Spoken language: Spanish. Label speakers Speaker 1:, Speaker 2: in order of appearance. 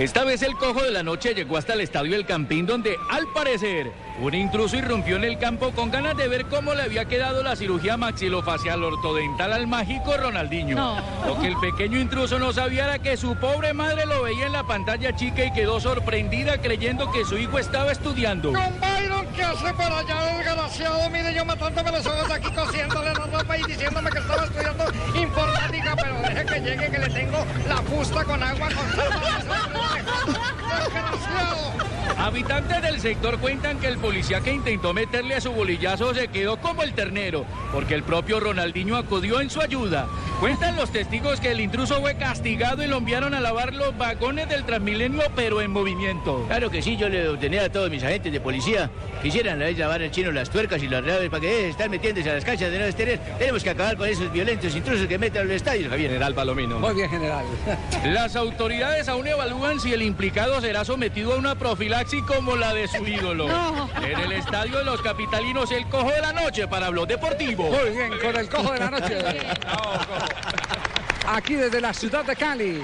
Speaker 1: Esta vez el cojo de la noche llegó hasta el estadio El Campín donde, al parecer, un intruso irrumpió en el campo con ganas de ver cómo le había quedado la cirugía maxilofacial ortodental al mágico Ronaldinho. Lo que el pequeño intruso no sabía era que su pobre madre lo veía en la pantalla chica y quedó sorprendida creyendo que su hijo estaba estudiando.
Speaker 2: Don Byron, ¿qué hace por allá, desgraciado? Mire, yo matándome los ojos aquí cosiéndole la ropa y diciéndome que estaba estudiando informática, pero deje que llegue que le tengo la fusta con agua con.
Speaker 1: Habitantes del sector cuentan que el policía que intentó meterle a su bolillazo se quedó como el ternero, porque el propio Ronaldinho acudió en su ayuda. Cuentan los testigos que el intruso fue castigado y lo enviaron a lavar los vagones del Transmilenio, pero en movimiento.
Speaker 3: Claro que sí, yo le ordené a todos mis agentes de policía que hicieran la vez lavar al chino las tuercas y las llaves para que dejen de estar metiéndose a las canchas de no tener. Tenemos que acabar con esos violentos intrusos que meten a los estadios, Javier.
Speaker 1: General Palomino.
Speaker 4: Muy bien, general.
Speaker 1: Las autoridades aún evalúan si el implicado será sometido a una profilaxis como la de su ídolo. En el estadio de los capitalinos, el cojo de la noche para Blog Deportivo.
Speaker 4: Muy bien, con el cojo de la noche. Aquí desde la ciudad de Cali.